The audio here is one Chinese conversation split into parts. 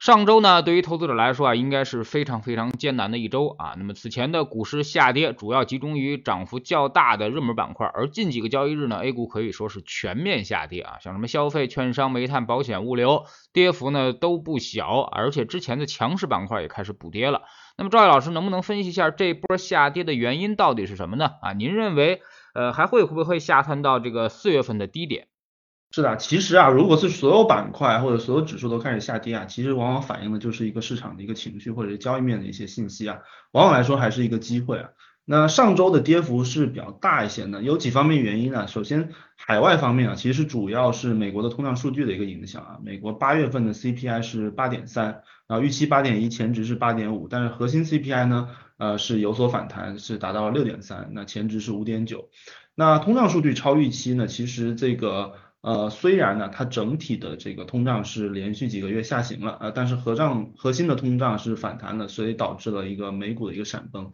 上周呢，对于投资者来说啊，应该是非常非常艰难的一周啊。那么此前的股市下跌，主要集中于涨幅较大的热门板块，而近几个交易日呢，A 股可以说是全面下跌啊，像什么消费、券商、煤炭、保险、物流，跌幅呢都不小，而且之前的强势板块也开始补跌了。那么赵毅老师能不能分析一下这波下跌的原因到底是什么呢？啊，您认为呃还会会不会下探到这个四月份的低点？是的，其实啊，如果是所有板块或者所有指数都开始下跌啊，其实往往反映的就是一个市场的一个情绪或者交易面的一些信息啊，往往来说还是一个机会啊。那上周的跌幅是比较大一些的，有几方面原因呢？首先，海外方面啊，其实主要是美国的通胀数据的一个影响啊。美国八月份的 CPI 是八点三，然后预期八点一，前值是八点五，但是核心 CPI 呢，呃是有所反弹，是达到了六点三，那前值是五点九。那通胀数据超预期呢，其实这个。呃，虽然呢，它整体的这个通胀是连续几个月下行了，呃，但是核账核心的通胀是反弹的，所以导致了一个美股的一个闪崩。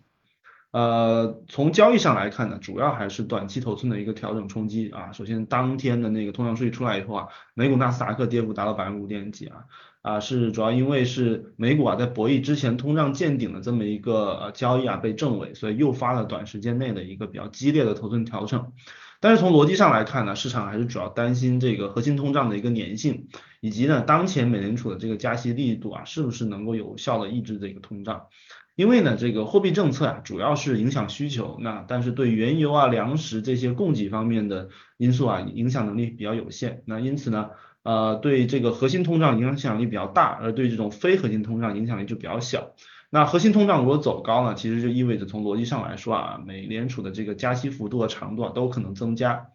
呃，从交易上来看呢，主要还是短期头寸的一个调整冲击啊。首先，当天的那个通胀数据出来以后啊，美股纳斯达克跌幅达到百分之五点几啊，啊，是主要因为是美股啊在博弈之前通胀见顶的这么一个交易啊被证伪，所以诱发了短时间内的一个比较激烈的头寸调整。但是从逻辑上来看呢，市场还是主要担心这个核心通胀的一个粘性，以及呢当前美联储的这个加息力度啊，是不是能够有效的抑制这个通胀？因为呢这个货币政策啊，主要是影响需求，那但是对原油啊、粮食这些供给方面的因素啊，影响能力比较有限。那因此呢，呃对这个核心通胀影响力比较大，而对这种非核心通胀影响力就比较小。那核心通胀如果走高呢，其实就意味着从逻辑上来说啊，美联储的这个加息幅度和长度啊都可能增加。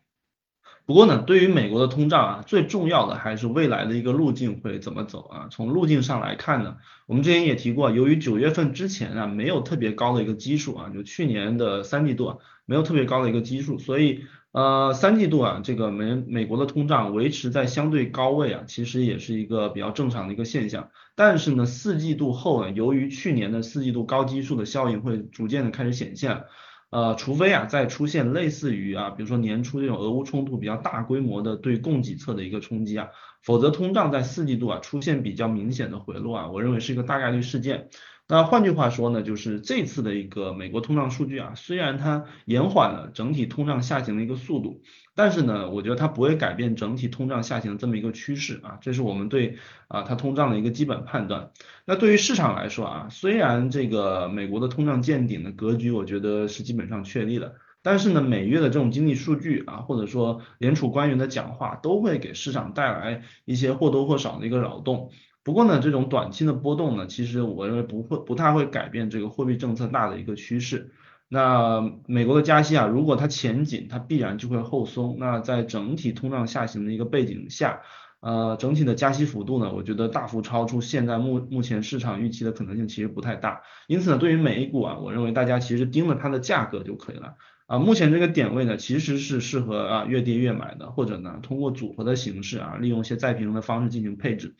不过呢，对于美国的通胀啊，最重要的还是未来的一个路径会怎么走啊？从路径上来看呢，我们之前也提过，由于九月份之前啊没有特别高的一个基数啊，就去年的三季度啊没有特别高的一个基数，所以。呃，三季度啊，这个美美国的通胀维持在相对高位啊，其实也是一个比较正常的一个现象。但是呢，四季度后呢，由于去年的四季度高基数的效应会逐渐的开始显现，呃，除非啊再出现类似于啊，比如说年初这种俄乌冲突比较大规模的对供给侧的一个冲击啊，否则通胀在四季度啊出现比较明显的回落啊，我认为是一个大概率事件。那换句话说呢，就是这次的一个美国通胀数据啊，虽然它延缓了整体通胀下行的一个速度，但是呢，我觉得它不会改变整体通胀下行的这么一个趋势啊，这是我们对啊它通胀的一个基本判断。那对于市场来说啊，虽然这个美国的通胀见顶的格局，我觉得是基本上确立了，但是呢，每月的这种经济数据啊，或者说联储官员的讲话，都会给市场带来一些或多或少的一个扰动。不过呢，这种短期的波动呢，其实我认为不会不太会改变这个货币政策大的一个趋势。那美国的加息啊，如果它前紧，它必然就会后松。那在整体通胀下行的一个背景下，呃，整体的加息幅度呢，我觉得大幅超出现在目目前市场预期的可能性其实不太大。因此呢，对于美股啊，我认为大家其实盯着它的价格就可以了。啊，目前这个点位呢，其实是适合啊越跌越买的，或者呢通过组合的形式啊，利用一些再平衡的方式进行配置。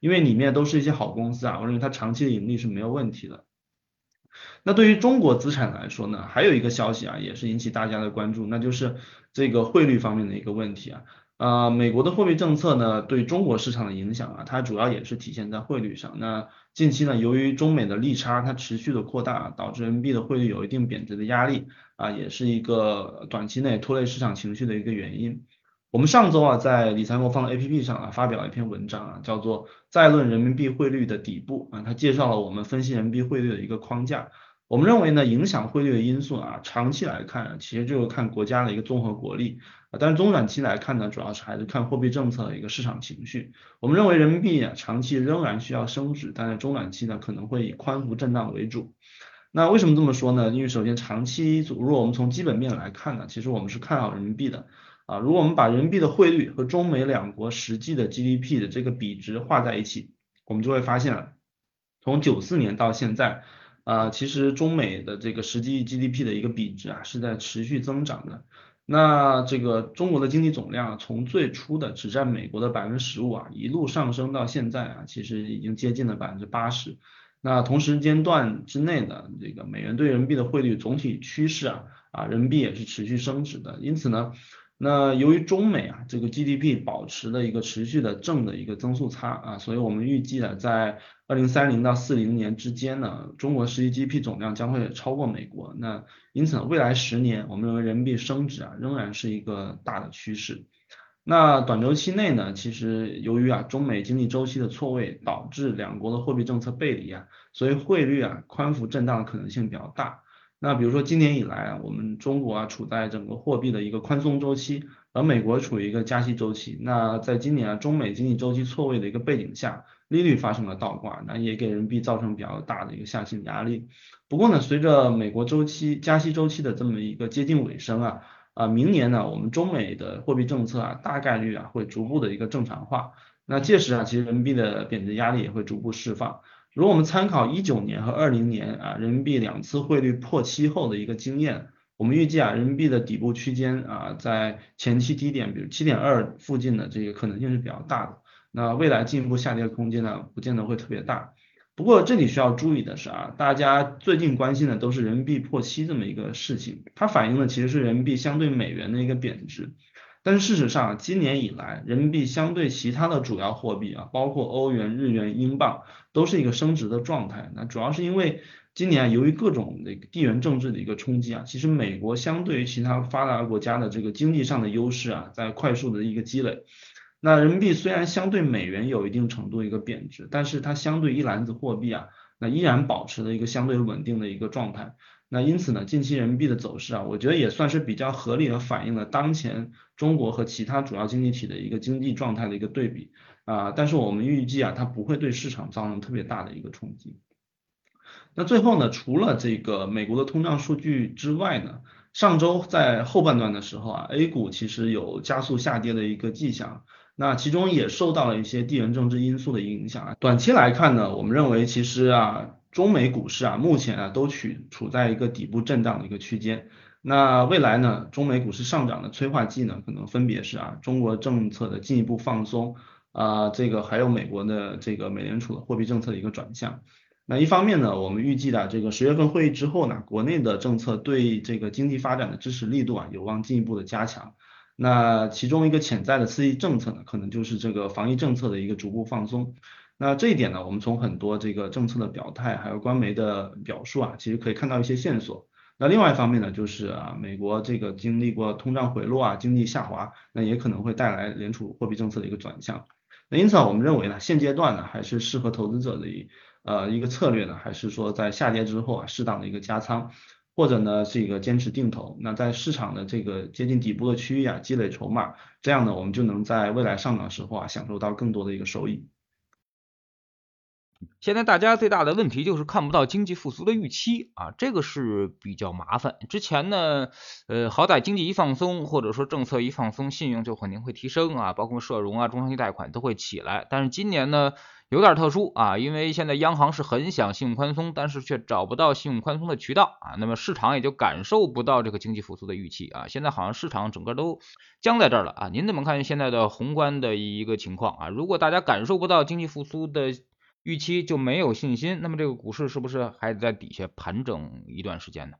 因为里面都是一些好公司啊，我认为它长期的盈利是没有问题的。那对于中国资产来说呢，还有一个消息啊，也是引起大家的关注，那就是这个汇率方面的一个问题啊。呃，美国的货币政策呢，对中国市场的影响啊，它主要也是体现在汇率上。那近期呢，由于中美的利差它持续的扩大，导致人民币的汇率有一定贬值的压力啊，也是一个短期内拖累市场情绪的一个原因。我们上周啊，在理财魔方的 APP 上啊，发表了一篇文章啊，叫做《再论人民币汇率的底部》啊，它介绍了我们分析人民币汇率的一个框架。我们认为呢，影响汇率的因素啊，长期来看，其实就是看国家的一个综合国力，但是中短期来看呢，主要是还是看货币政策的一个市场情绪。我们认为人民币啊，长期仍然需要升值，但是中短期呢，可能会以宽幅震荡为主。那为什么这么说呢？因为首先长期，如果我们从基本面来看呢，其实我们是看好人民币的。啊，如果我们把人民币的汇率和中美两国实际的 GDP 的这个比值画在一起，我们就会发现，从九四年到现在，啊，其实中美的这个实际 GDP 的一个比值啊是在持续增长的。那这个中国的经济总量从最初的只占美国的百分之十五啊，一路上升到现在啊，其实已经接近了百分之八十。那同时间段之内呢，这个美元对人民币的汇率总体趋势啊，啊人民币也是持续升值的，因此呢。那由于中美啊这个 GDP 保持了一个持续的正的一个增速差啊，所以我们预计呢，在二零三零到四零年之间呢，中国实际 GDP 总量将会超过美国。那因此，未来十年我们认为人民币升值啊仍然是一个大的趋势。那短周期内呢，其实由于啊中美经济周期的错位，导致两国的货币政策背离啊，所以汇率啊宽幅震荡的可能性比较大。那比如说今年以来啊，我们中国啊处在整个货币的一个宽松周期，而美国处于一个加息周期。那在今年啊中美经济周期错位的一个背景下，利率发生了倒挂，那也给人民币造成比较大的一个下行压力。不过呢，随着美国周期加息周期的这么一个接近尾声啊，啊明年呢我们中美的货币政策啊大概率啊会逐步的一个正常化。那届时啊其实人民币的贬值压力也会逐步释放。如果我们参考一九年和二零年啊人民币两次汇率破七后的一个经验，我们预计啊人民币的底部区间啊在前期低点，比如七点二附近的这个可能性是比较大的。那未来进一步下跌的空间呢，不见得会特别大。不过这里需要注意的是啊，大家最近关心的都是人民币破七这么一个事情，它反映的其实是人民币相对美元的一个贬值。但是事实上，今年以来，人民币相对其他的主要货币啊，包括欧元、日元、英镑，都是一个升值的状态。那主要是因为今年由于各种那个地缘政治的一个冲击啊，其实美国相对于其他发达国家的这个经济上的优势啊，在快速的一个积累。那人民币虽然相对美元有一定程度一个贬值，但是它相对一篮子货币啊，那依然保持了一个相对稳定的一个状态。那因此呢，近期人民币的走势啊，我觉得也算是比较合理的反映了当前中国和其他主要经济体的一个经济状态的一个对比啊。但是我们预计啊，它不会对市场造成特别大的一个冲击。那最后呢，除了这个美国的通胀数据之外呢，上周在后半段的时候啊，A 股其实有加速下跌的一个迹象。那其中也受到了一些地缘政治因素的影响啊。短期来看呢，我们认为其实啊。中美股市啊，目前啊都处处在一个底部震荡的一个区间。那未来呢，中美股市上涨的催化剂呢，可能分别是啊，中国政策的进一步放松啊，这个还有美国的这个美联储的货币政策的一个转向。那一方面呢，我们预计的这个十月份会议之后呢，国内的政策对这个经济发展的支持力度啊，有望进一步的加强。那其中一个潜在的刺激政策呢，可能就是这个防疫政策的一个逐步放松。那这一点呢，我们从很多这个政策的表态，还有官媒的表述啊，其实可以看到一些线索。那另外一方面呢，就是啊，美国这个经历过通胀回落啊，经济下滑，那也可能会带来联储货币政策的一个转向。那因此啊，我们认为呢，现阶段呢，还是适合投资者的一呃一个策略呢，还是说在下跌之后啊，适当的一个加仓，或者呢是一个坚持定投。那在市场的这个接近底部的区域啊，积累筹码，这样呢，我们就能在未来上涨时候啊，享受到更多的一个收益。现在大家最大的问题就是看不到经济复苏的预期啊，这个是比较麻烦。之前呢，呃，好歹经济一放松，或者说政策一放松，信用就肯定会提升啊，包括社融啊、中长期贷款都会起来。但是今年呢，有点特殊啊，因为现在央行是很想信用宽松，但是却找不到信用宽松的渠道啊，那么市场也就感受不到这个经济复苏的预期啊。现在好像市场整个都僵在这儿了啊。您怎么看现在的宏观的一个情况啊？如果大家感受不到经济复苏的，预期就没有信心，那么这个股市是不是还得在底下盘整一段时间呢？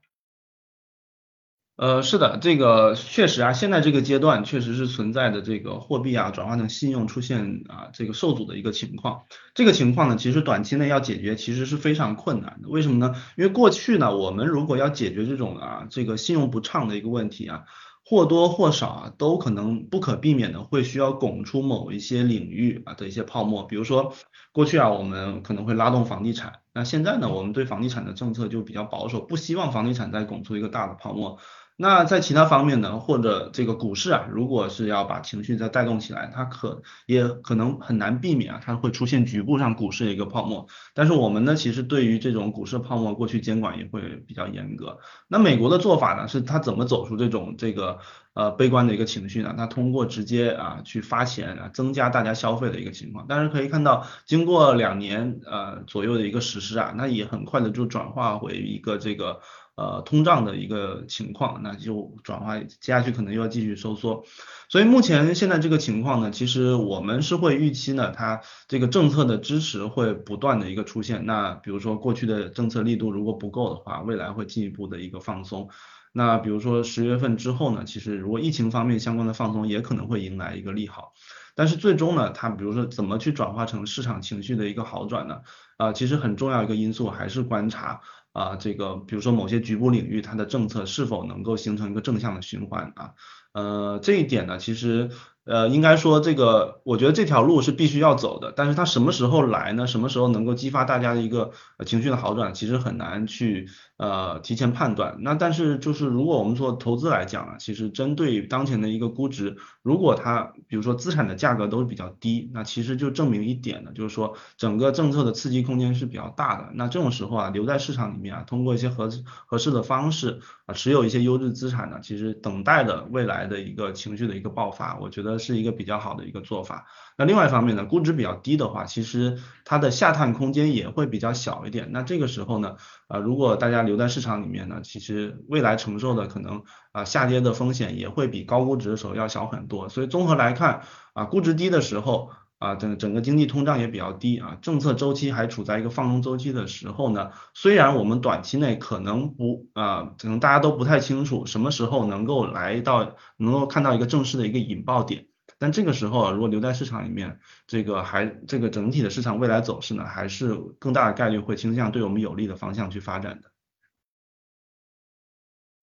呃，是的，这个确实啊，现在这个阶段确实是存在的这个货币啊转换成信用出现啊这个受阻的一个情况。这个情况呢，其实短期内要解决其实是非常困难的。为什么呢？因为过去呢，我们如果要解决这种啊这个信用不畅的一个问题啊。或多或少啊，都可能不可避免的会需要拱出某一些领域啊的一些泡沫，比如说过去啊，我们可能会拉动房地产，那现在呢，我们对房地产的政策就比较保守，不希望房地产再拱出一个大的泡沫。那在其他方面呢，或者这个股市啊，如果是要把情绪再带动起来，它可也可能很难避免啊，它会出现局部上股市的一个泡沫。但是我们呢，其实对于这种股市泡沫，过去监管也会比较严格。那美国的做法呢，是它怎么走出这种这个呃悲观的一个情绪呢，它通过直接啊去发钱啊增加大家消费的一个情况。但是可以看到，经过两年呃左右的一个实施啊，那也很快的就转化为一个这个呃通胀的一个情况，那就转化接下去可能又要继续收缩。所以目前现在这个情况呢，其实我们是会预期呢，它这个政策的支持会不断的一个出现。那比如说过去的政策力度如果不够的话，未来会进一步的一个放松。那比如说十月份之后呢，其实如果疫情方面相关的放松也可能会迎来一个利好。但是最终呢，它比如说怎么去转化成市场情绪的一个好转呢？啊，其实很重要一个因素还是观察啊，这个比如说某些局部领域它的政策是否能够形成一个正向的循环啊。呃，这一点呢，其实呃，应该说这个，我觉得这条路是必须要走的，但是它什么时候来呢？什么时候能够激发大家的一个情绪的好转，其实很难去。呃，提前判断，那但是就是如果我们做投资来讲啊，其实针对当前的一个估值，如果它比如说资产的价格都是比较低，那其实就证明一点呢，就是说整个政策的刺激空间是比较大的。那这种时候啊，留在市场里面啊，通过一些合合适的方式啊，持有一些优质资产呢，其实等待的未来的一个情绪的一个爆发，我觉得是一个比较好的一个做法。那另外一方面呢，估值比较低的话，其实它的下探空间也会比较小一点。那这个时候呢，啊，如果大家留在市场里面呢，其实未来承受的可能啊下跌的风险也会比高估值的时候要小很多。所以综合来看啊，估值低的时候啊，整整个经济通胀也比较低啊，政策周期还处在一个放松周期的时候呢，虽然我们短期内可能不啊，可能大家都不太清楚什么时候能够来到，能够看到一个正式的一个引爆点。但这个时候啊，如果留在市场里面，这个还这个整体的市场未来走势呢，还是更大的概率会倾向对我们有利的方向去发展的。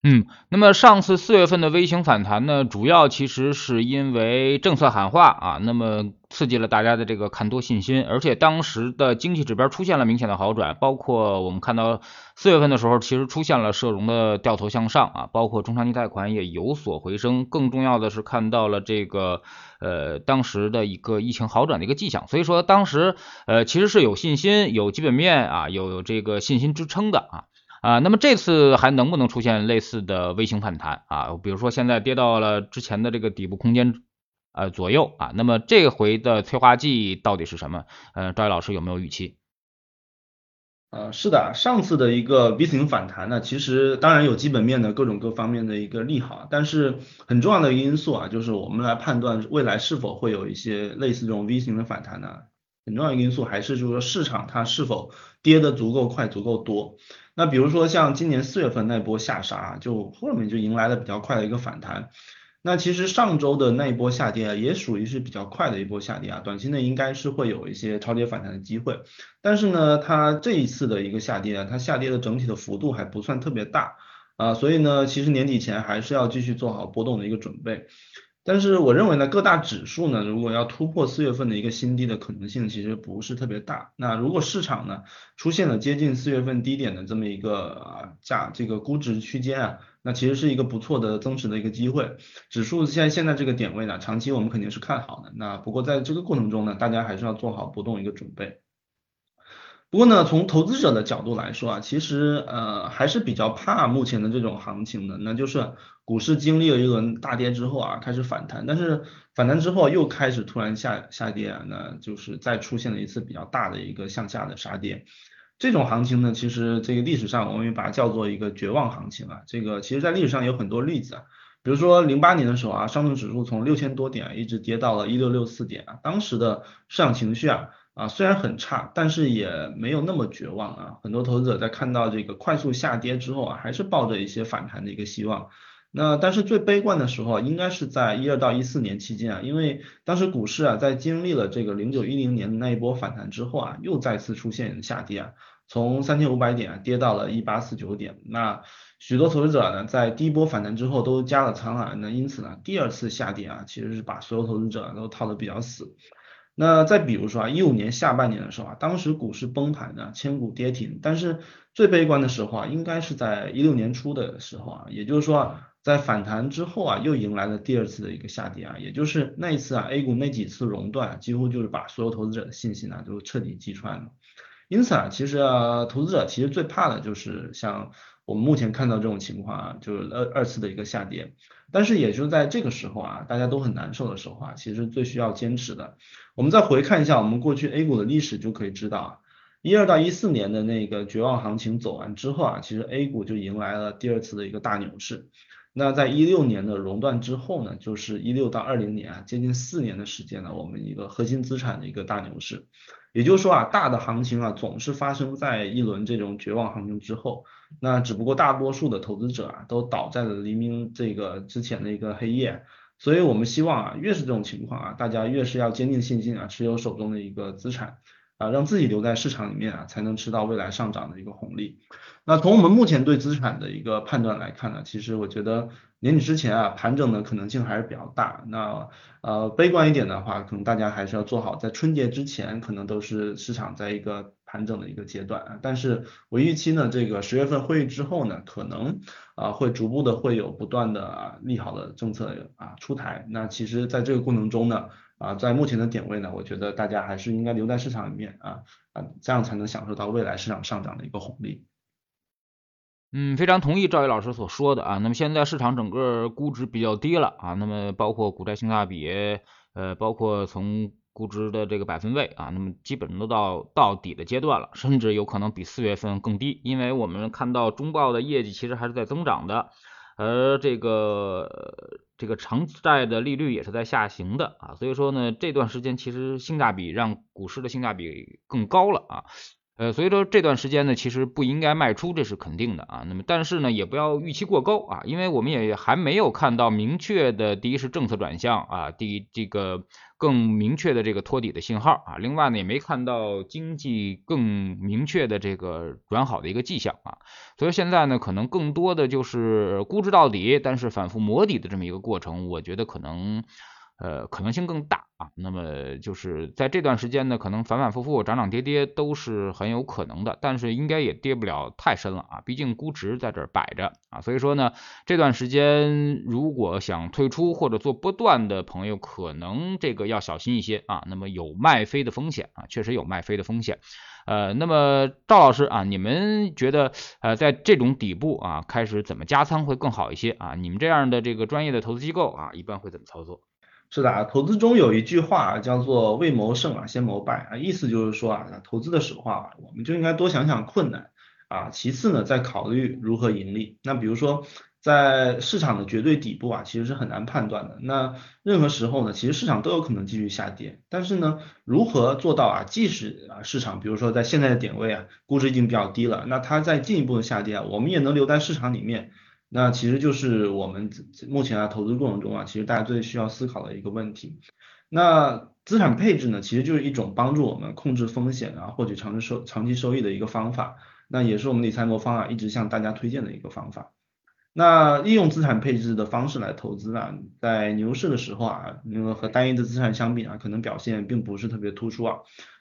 嗯，那么上次四月份的微型反弹呢，主要其实是因为政策喊话啊，那么刺激了大家的这个看多信心，而且当时的经济指标出现了明显的好转，包括我们看到四月份的时候，其实出现了社融的掉头向上啊，包括中长期贷款也有所回升，更重要的是看到了这个呃当时的一个疫情好转的一个迹象，所以说当时呃其实是有信心、有基本面啊、有这个信心支撑的啊。啊，那么这次还能不能出现类似的微型反弹啊？比如说现在跌到了之前的这个底部空间呃左右啊，那么这回的催化剂到底是什么？呃，赵毅老师有没有预期？呃，是的，上次的一个 V 型反弹呢，其实当然有基本面的各种各方面的一个利好，但是很重要的一个因素啊，就是我们来判断未来是否会有一些类似这种 V 型的反弹呢，很重要一个因素还是就是说市场它是否跌得足够快、足够多。那比如说像今年四月份那波下杀，就后面就迎来了比较快的一个反弹。那其实上周的那一波下跌啊，也属于是比较快的一波下跌啊，短期内应该是会有一些超跌反弹的机会。但是呢，它这一次的一个下跌啊，它下跌的整体的幅度还不算特别大啊，所以呢，其实年底前还是要继续做好波动的一个准备。但是我认为呢，各大指数呢，如果要突破四月份的一个新低的可能性，其实不是特别大。那如果市场呢出现了接近四月份低点的这么一个价这个估值区间啊，那其实是一个不错的增持的一个机会。指数现在现在这个点位呢，长期我们肯定是看好的。那不过在这个过程中呢，大家还是要做好波动一个准备。不过呢，从投资者的角度来说啊，其实呃还是比较怕目前的这种行情的，那就是股市经历了一轮大跌之后啊，开始反弹，但是反弹之后又开始突然下下跌啊，那就是再出现了一次比较大的一个向下的杀跌。这种行情呢，其实这个历史上我们也把它叫做一个绝望行情啊。这个其实在历史上有很多例子啊，比如说零八年的时候啊，上证指数从六千多点一直跌到了一六六四点啊，当时的市场情绪啊。啊，虽然很差，但是也没有那么绝望啊。很多投资者在看到这个快速下跌之后啊，还是抱着一些反弹的一个希望。那但是最悲观的时候应该是在一二到一四年期间啊，因为当时股市啊在经历了这个零九一零年的那一波反弹之后啊，又再次出现下跌啊，从三千五百点跌到了一八四九点。那许多投资者呢在第一波反弹之后都加了仓啊，那因此呢第二次下跌啊，其实是把所有投资者都套的比较死。那再比如说啊，一五年下半年的时候啊，当时股市崩盘呢，千股跌停。但是最悲观的时候啊，应该是在一六年初的时候啊，也就是说啊，在反弹之后啊，又迎来了第二次的一个下跌啊，也就是那一次啊，A 股那几次熔断，几乎就是把所有投资者的信心啊都彻底击穿了。因此啊，其实啊，投资者其实最怕的就是像我们目前看到这种情况啊，就是二二次的一个下跌。但是也就在这个时候啊，大家都很难受的时候啊，其实最需要坚持的。我们再回看一下我们过去 A 股的历史，就可以知道啊，一二到一四年的那个绝望行情走完之后啊，其实 A 股就迎来了第二次的一个大牛市。那在一六年的熔断之后呢，就是一六到二零年啊，接近四年的时间呢，我们一个核心资产的一个大牛市。也就是说啊，大的行情啊，总是发生在一轮这种绝望行情之后。那只不过大多数的投资者啊，都倒在了黎明这个之前的一个黑夜。所以我们希望啊，越是这种情况啊，大家越是要坚定信心啊，持有手中的一个资产啊，让自己留在市场里面啊，才能吃到未来上涨的一个红利。那从我们目前对资产的一个判断来看呢，其实我觉得年底之前啊，盘整的可能性还是比较大。那呃，悲观一点的话，可能大家还是要做好，在春节之前可能都是市场在一个盘整的一个阶段。但是我预期呢，这个十月份会议之后呢，可能啊会逐步的会有不断的啊利好的政策啊出台。那其实在这个过程中呢，啊在目前的点位呢，我觉得大家还是应该留在市场里面啊啊，这样才能享受到未来市场上涨的一个红利。嗯，非常同意赵毅老师所说的啊。那么现在市场整个估值比较低了啊，那么包括股债性价比，呃，包括从估值的这个百分位啊，那么基本上都到到底的阶段了，甚至有可能比四月份更低，因为我们看到中报的业绩其实还是在增长的，而这个这个长债的利率也是在下行的啊，所以说呢，这段时间其实性价比让股市的性价比更高了啊。呃，所以说这段时间呢，其实不应该卖出，这是肯定的啊。那么，但是呢，也不要预期过高啊，因为我们也还没有看到明确的，第一是政策转向啊，第一这个更明确的这个托底的信号啊。另外呢，也没看到经济更明确的这个转好的一个迹象啊。所以现在呢，可能更多的就是估值到底，但是反复磨底的这么一个过程，我觉得可能。呃，可能性更大啊。那么就是在这段时间呢，可能反反复复、涨涨跌跌都是很有可能的，但是应该也跌不了太深了啊。毕竟估值在这儿摆着啊，所以说呢，这段时间如果想退出或者做波段的朋友，可能这个要小心一些啊。那么有卖飞的风险啊，确实有卖飞的风险。呃，那么赵老师啊，你们觉得呃，在这种底部啊，开始怎么加仓会更好一些啊？你们这样的这个专业的投资机构啊，一般会怎么操作？是的啊，投资中有一句话叫做未谋胜啊，先谋败啊，意思就是说啊，投资的时候啊，我们就应该多想想困难啊，其次呢，再考虑如何盈利。那比如说，在市场的绝对底部啊，其实是很难判断的。那任何时候呢，其实市场都有可能继续下跌，但是呢，如何做到啊，即使啊市场，比如说在现在的点位啊，估值已经比较低了，那它再进一步的下跌啊，我们也能留在市场里面。那其实就是我们目前啊投资过程中啊，其实大家最需要思考的一个问题。那资产配置呢，其实就是一种帮助我们控制风险啊，获取长期收长期收益的一个方法。那也是我们理财魔方啊一直向大家推荐的一个方法。那利用资产配置的方式来投资啊，在牛市的时候啊，那个和单一的资产相比啊，可能表现并不是特别突出啊。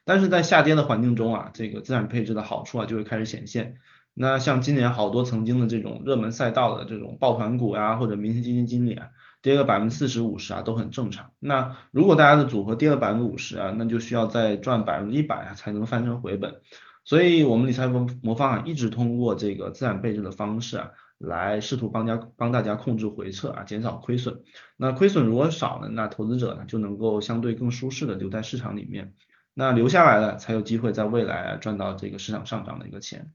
但是在下跌的环境中啊，这个资产配置的好处啊就会开始显现。那像今年好多曾经的这种热门赛道的这种抱团股呀，或者明星基金经理啊，跌个百分之四十五十啊，都很正常。那如果大家的组合跌了百分之五十啊，那就需要再赚百分之一百啊，才能翻成回本。所以，我们理财魔魔方啊，一直通过这个资产配置的方式啊，来试图帮家帮大家控制回撤啊，减少亏损。那亏损如果少呢，那投资者呢就能够相对更舒适的留在市场里面。那留下来了，才有机会在未来赚到这个市场上涨的一个钱。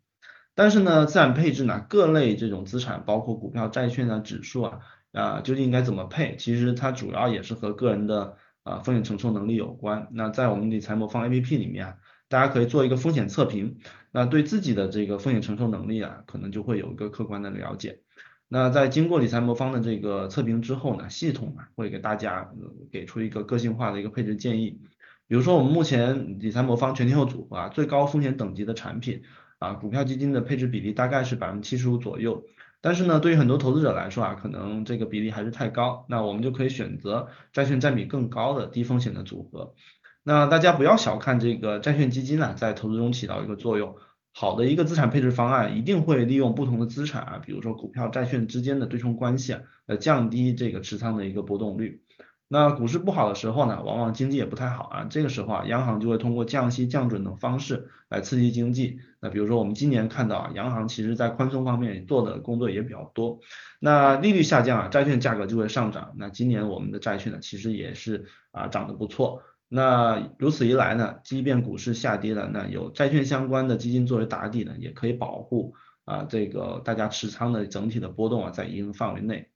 但是呢，资产配置呢，各类这种资产，包括股票、债券啊、指数啊，啊，究竟应该怎么配？其实它主要也是和个人的啊风险承受能力有关。那在我们理财魔方 APP 里面，大家可以做一个风险测评，那对自己的这个风险承受能力啊，可能就会有一个客观的了解。那在经过理财魔方的这个测评之后呢，系统啊会给大家给出一个个性化的一个配置建议。比如说我们目前理财魔方全天候组合啊，最高风险等级的产品。啊，股票基金的配置比例大概是百分之七十五左右，但是呢，对于很多投资者来说啊，可能这个比例还是太高，那我们就可以选择债券占比更高的低风险的组合。那大家不要小看这个债券基金呢，在投资中起到一个作用。好的一个资产配置方案一定会利用不同的资产啊，比如说股票、债券之间的对冲关系啊，来降低这个持仓的一个波动率。那股市不好的时候呢，往往经济也不太好啊，这个时候啊，央行就会通过降息、降准等方式来刺激经济。那比如说我们今年看到啊，央行其实在宽松方面做的工作也比较多。那利率下降啊，债券价格就会上涨。那今年我们的债券呢，其实也是啊涨得不错。那如此一来呢，即便股市下跌了，那有债券相关的基金作为打底呢，也可以保护啊这个大家持仓的整体的波动啊在一定范围内。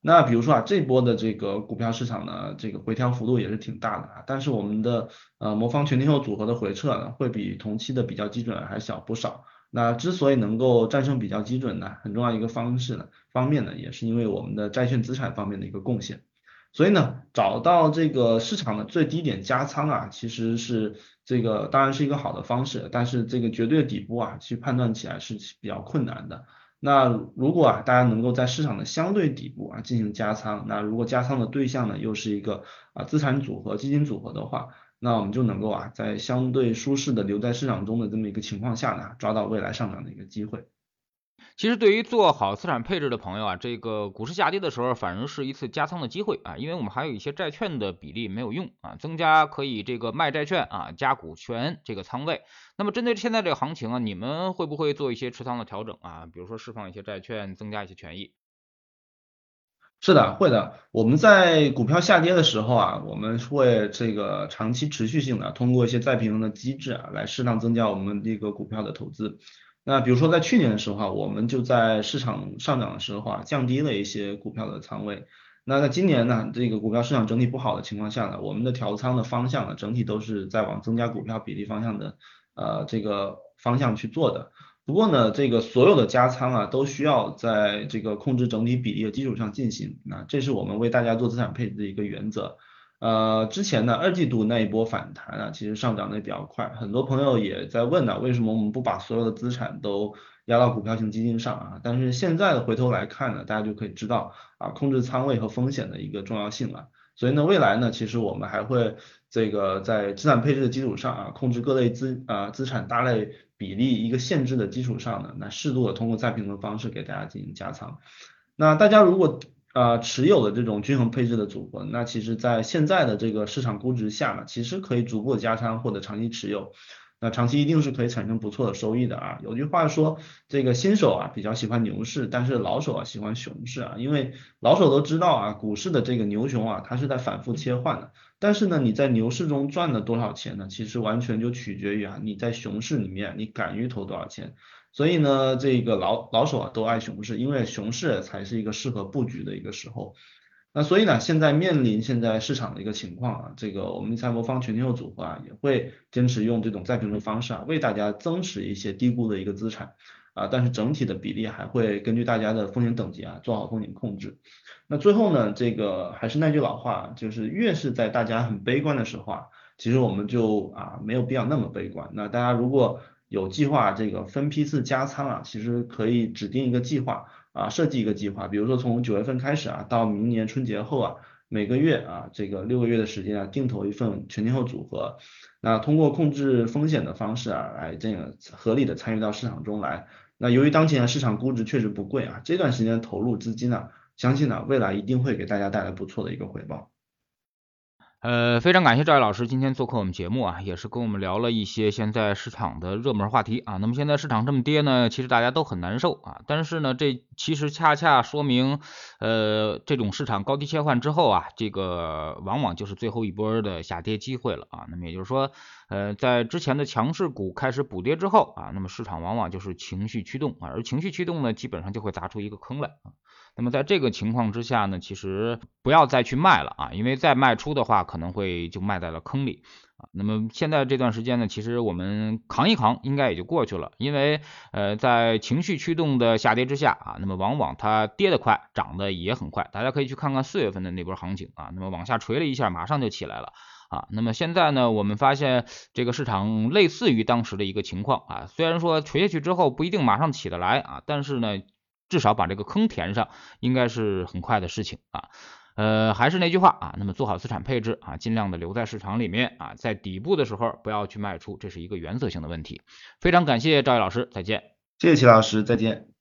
那比如说啊，这波的这个股票市场呢，这个回调幅度也是挺大的啊，但是我们的呃魔方全天候组合的回撤呢，会比同期的比较基准还小不少。那之所以能够战胜比较基准呢，很重要一个方式呢，方面呢，也是因为我们的债券资产方面的一个贡献。所以呢，找到这个市场的最低点加仓啊，其实是这个当然是一个好的方式，但是这个绝对底部啊，去判断起来是比较困难的。那如果啊，大家能够在市场的相对底部啊进行加仓，那如果加仓的对象呢又是一个啊资产组合、基金组合的话，那我们就能够啊在相对舒适的留在市场中的这么一个情况下呢，抓到未来上涨的一个机会。其实对于做好资产配置的朋友啊，这个股市下跌的时候，反而是一次加仓的机会啊，因为我们还有一些债券的比例没有用啊，增加可以这个卖债券啊，加股权这个仓位。那么针对现在这个行情啊，你们会不会做一些持仓的调整啊？比如说释放一些债券，增加一些权益？是的，会的。我们在股票下跌的时候啊，我们会这个长期持续性的通过一些再平衡的机制啊，来适当增加我们这个股票的投资。那比如说在去年的时候啊，我们就在市场上涨的时候啊，降低了一些股票的仓位。那在今年呢，这个股票市场整体不好的情况下呢，我们的调仓的方向呢，整体都是在往增加股票比例方向的呃这个方向去做的。不过呢，这个所有的加仓啊，都需要在这个控制整体比例的基础上进行。那这是我们为大家做资产配置的一个原则。呃，之前呢，二季度那一波反弹啊，其实上涨的比较快，很多朋友也在问呢，为什么我们不把所有的资产都压到股票型基金上啊？但是现在的回头来看呢，大家就可以知道啊，控制仓位和风险的一个重要性了。所以呢，未来呢，其实我们还会这个在资产配置的基础上啊，控制各类资啊资产大类比例一个限制的基础上呢，那适度的通过再平衡方式给大家进行加仓。那大家如果啊，持有的这种均衡配置的组合，那其实在现在的这个市场估值下呢，其实可以逐步加仓或者长期持有，那长期一定是可以产生不错的收益的啊。有句话说，这个新手啊比较喜欢牛市，但是老手啊喜欢熊市啊，因为老手都知道啊，股市的这个牛熊啊，它是在反复切换的，但是呢，你在牛市中赚了多少钱呢？其实完全就取决于啊，你在熊市里面你敢于投多少钱。所以呢，这个老老手啊都爱熊市，因为熊市才是一个适合布局的一个时候。那所以呢，现在面临现在市场的一个情况啊，这个我们财魔方全天候组合啊，也会坚持用这种再平衡方式啊，为大家增持一些低估的一个资产啊，但是整体的比例还会根据大家的风险等级啊，做好风险控制。那最后呢，这个还是那句老话，就是越是在大家很悲观的时候啊，其实我们就啊没有必要那么悲观。那大家如果有计划这个分批次加仓啊，其实可以指定一个计划啊，设计一个计划，比如说从九月份开始啊，到明年春节后啊，每个月啊这个六个月的时间啊，定投一份全天候组合，那通过控制风险的方式啊，来这个合理的参与到市场中来。那由于当前市场估值确实不贵啊，这段时间投入资金呢，相信呢未来一定会给大家带来不错的一个回报。呃，非常感谢赵毅老师今天做客我们节目啊，也是跟我们聊了一些现在市场的热门话题啊。那么现在市场这么跌呢，其实大家都很难受啊。但是呢，这其实恰恰说明，呃，这种市场高低切换之后啊，这个往往就是最后一波的下跌机会了啊。那么也就是说，呃，在之前的强势股开始补跌之后啊，那么市场往往就是情绪驱动啊，而情绪驱动呢，基本上就会砸出一个坑来啊。那么在这个情况之下呢，其实不要再去卖了啊，因为再卖出的话，可能会就卖在了坑里啊。那么现在这段时间呢，其实我们扛一扛，应该也就过去了。因为呃，在情绪驱动的下跌之下啊，那么往往它跌得快，涨得也很快。大家可以去看看四月份的那波行情啊，那么往下垂了一下，马上就起来了啊。那么现在呢，我们发现这个市场类似于当时的一个情况啊，虽然说垂下去之后不一定马上起得来啊，但是呢。至少把这个坑填上，应该是很快的事情啊。呃，还是那句话啊，那么做好资产配置啊，尽量的留在市场里面啊，在底部的时候不要去卖出，这是一个原则性的问题。非常感谢赵毅老师，再见。谢谢齐老师，再见。